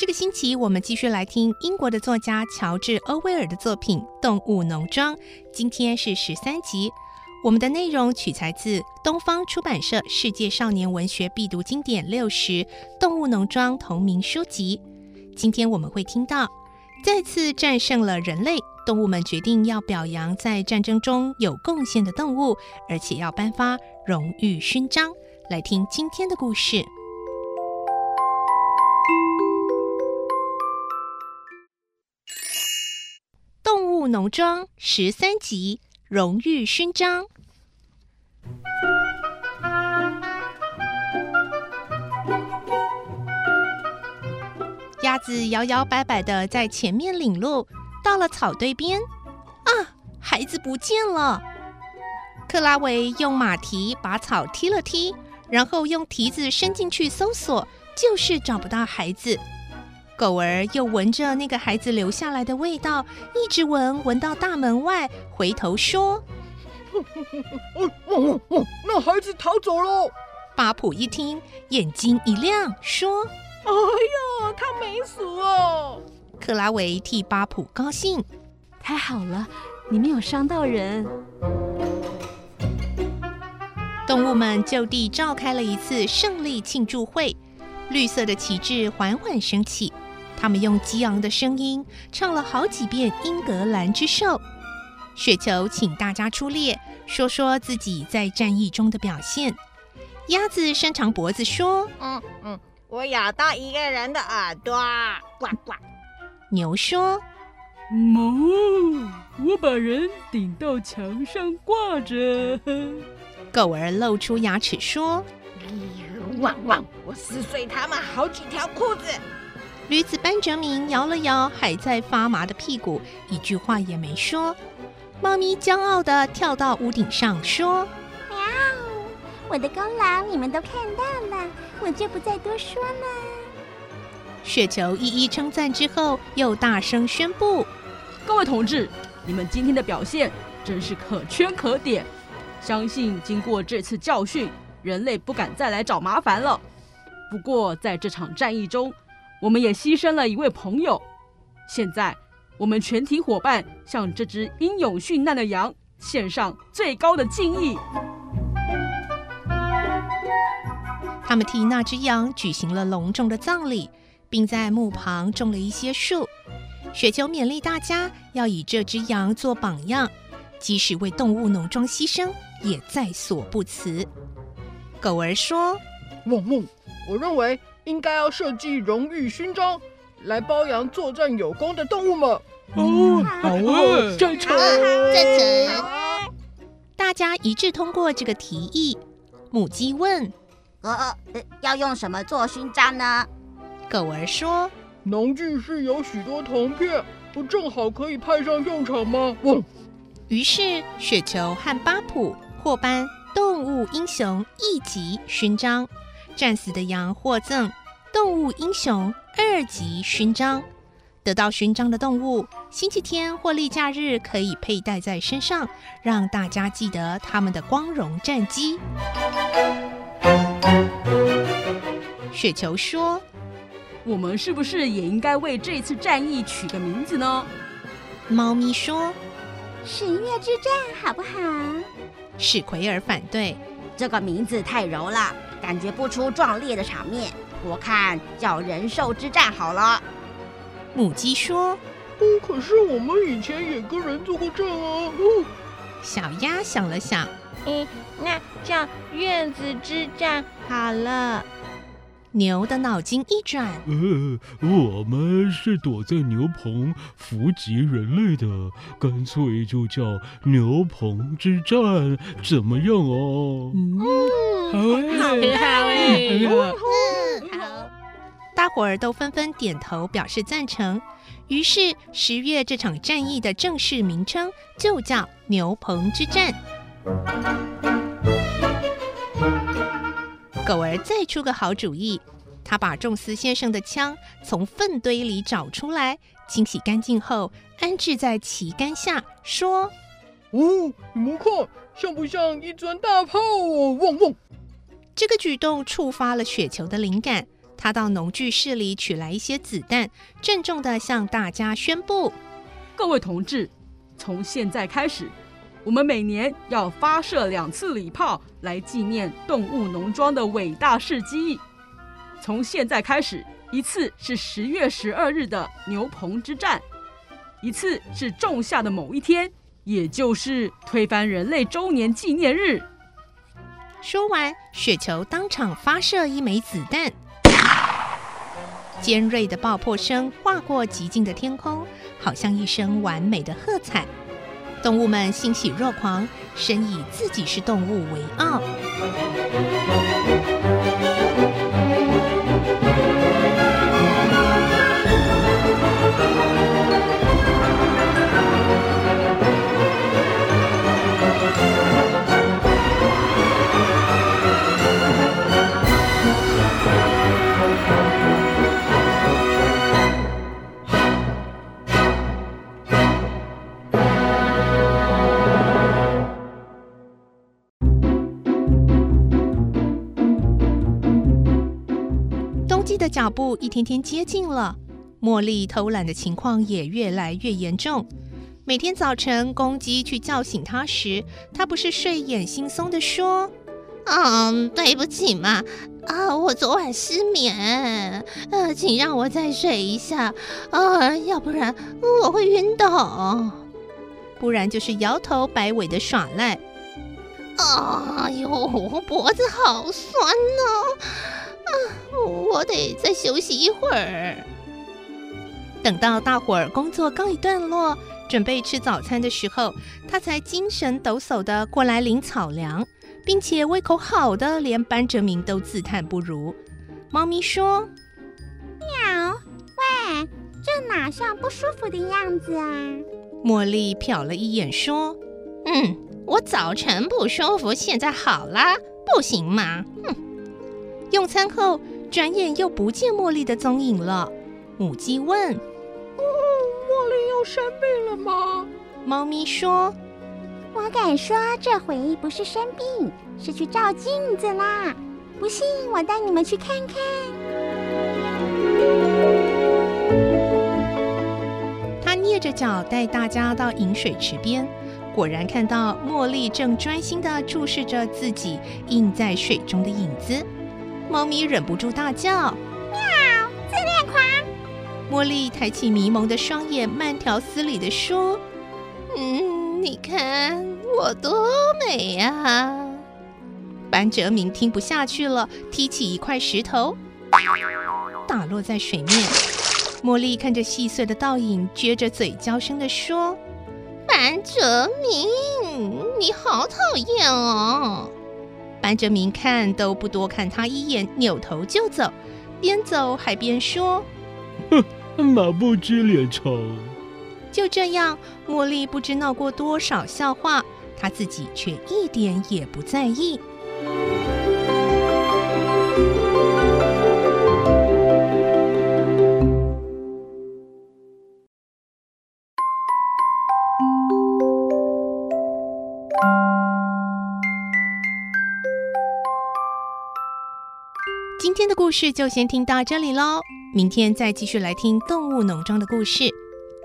这个星期我们继续来听英国的作家乔治·欧威尔的作品《动物农庄》。今天是十三集。我们的内容取材自东方出版社《世界少年文学必读经典六十》《动物农庄》同名书籍。今天我们会听到，再次战胜了人类，动物们决定要表扬在战争中有贡献的动物，而且要颁发荣誉勋章。来听今天的故事，《农庄》十三集《荣誉勋章》。鸭子摇摇摆摆的在前面领路，到了草堆边，啊，孩子不见了！克拉维用马蹄把草踢了踢。然后用蹄子伸进去搜索，就是找不到孩子。狗儿又闻着那个孩子留下来的味道，一直闻，闻到大门外，回头说：“哦哦哦，那孩子逃走了。”巴普一听，眼睛一亮，说：“哎呀，他没死哦！”克拉维替巴普高兴：“太好了，你没有伤到人。”动物们就地召开了一次胜利庆祝会，绿色的旗帜缓缓升起。他们用激昂的声音唱了好几遍《英格兰之兽》。雪球请大家出列，说说自己在战役中的表现。鸭子伸长脖子说：“嗯嗯，我咬到一个人的耳朵，呱呱。”牛说：“哞，我把人顶到墙上挂着。”狗儿露出牙齿说：“汪汪！我撕碎他们好几条裤子。”驴子班哲明摇了摇还在发麻的屁股，一句话也没说。猫咪骄傲地跳到屋顶上说：“喵！我的功劳你们都看到了，我就不再多说了。”雪球一一称赞之后，又大声宣布：“各位同志，你们今天的表现真是可圈可点。”相信经过这次教训，人类不敢再来找麻烦了。不过在这场战役中，我们也牺牲了一位朋友。现在，我们全体伙伴向这只英勇殉难的羊献上最高的敬意。他们替那只羊举行了隆重的葬礼，并在墓旁种了一些树。雪球勉励大家要以这只羊做榜样，即使为动物农庄牺牲。也在所不辞。狗儿说：“汪汪！我认为应该要设计荣誉勋章，来褒扬作战有功的动物们。”哦，好啊，赞成，赞成。大家一致通过这个提议。母鸡问：“呃，要用什么做勋章呢？”狗儿说：“农具是有许多铜片，不正好可以派上用场吗？”汪。于是雪球和巴普。获颁动物英雄一级勋章，战死的羊获赠动物英雄二级勋章。得到勋章的动物，星期天或例假日可以佩戴在身上，让大家记得他们的光荣战绩。雪球说：“我们是不是也应该为这次战役取个名字呢？”猫咪说：“十月之战，好不好？”史奎尔反对，这个名字太柔了，感觉不出壮烈的场面。我看叫人兽之战好了。母鸡说：“哦，可是我们以前也跟人做过战啊。哦，小鸭想了想，嗯，那叫院子之战好了。牛的脑筋一转，呃，我们是躲在牛棚伏击人类的，干脆就叫牛棚之战，怎么样哦？嗯，好诶，好好。大伙儿都纷纷点头表示赞成。于是十月这场战役的正式名称就叫牛棚之战。狗儿再出个好主意，他把仲斯先生的枪从粪堆里找出来，清洗干净后安置在旗杆下，说：“哦，你们看，像不像一尊大炮哦？汪汪！”这个举动触发了雪球的灵感，他到农具室里取来一些子弹，郑重地向大家宣布：“各位同志，从现在开始。”我们每年要发射两次礼炮来纪念动物农庄的伟大事迹。从现在开始，一次是十月十二日的牛棚之战，一次是仲夏的某一天，也就是推翻人类周年纪念日。说完，雪球当场发射一枚子弹，尖锐的爆破声划过寂静的天空，好像一声完美的喝彩。动物们欣喜若狂，深以自己是动物为傲。的脚步一天天接近了，茉莉偷懒的情况也越来越严重。每天早晨，公鸡去叫醒她时，她不是睡眼惺忪地说：“嗯，对不起嘛，啊，我昨晚失眠，呃，请让我再睡一下，啊，要不然我会晕倒。”不然就是摇头摆尾的耍赖。哎呦，脖子好酸呢。啊，我得再休息一会儿。等到大伙儿工作告一段落，准备吃早餐的时候，他才精神抖擞的过来领草粮，并且胃口好的连班哲明都自叹不如。猫咪说：“喵，喂，这哪像不舒服的样子啊？”茉莉瞟了一眼说：“嗯，我早晨不舒服，现在好了，不行吗？哼。”用餐后，转眼又不见茉莉的踪影了。母鸡问：“哦，茉莉又生病了吗？”猫咪说：“我敢说，这回不是生病，是去照镜子啦。不信，我带你们去看看。”他蹑着脚带大家到饮水池边，果然看到茉莉正专心的注视着自己映在水中的影子。猫咪忍不住大叫：“喵！自恋狂！”茉莉抬起迷蒙的双眼，慢条斯理地说：“嗯，你看我多美呀！”班哲明听不下去了，踢起一块石头，打落在水面。茉莉看着细碎的倒影，撅着嘴娇声地说：“班哲明，你好讨厌哦！”班哲明看都不多看他一眼，扭头就走，边走还边说：“哼，马不知脸长。”就这样，茉莉不知闹过多少笑话，她自己却一点也不在意。今天的故事就先听到这里喽，明天再继续来听动物农庄的故事。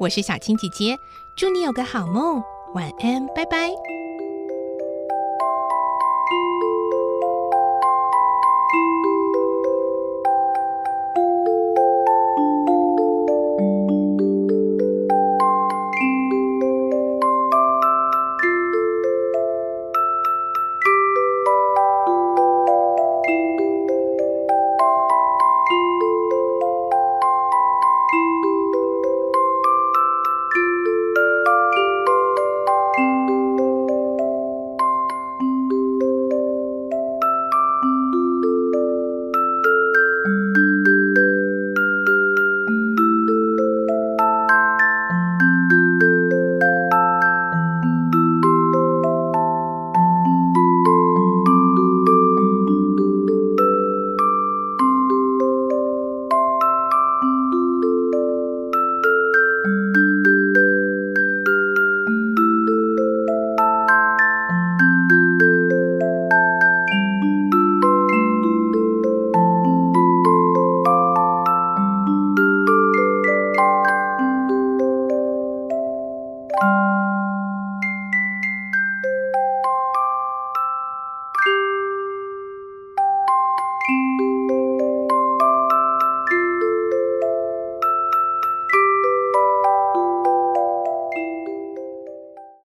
我是小青姐姐，祝你有个好梦，晚安，拜拜。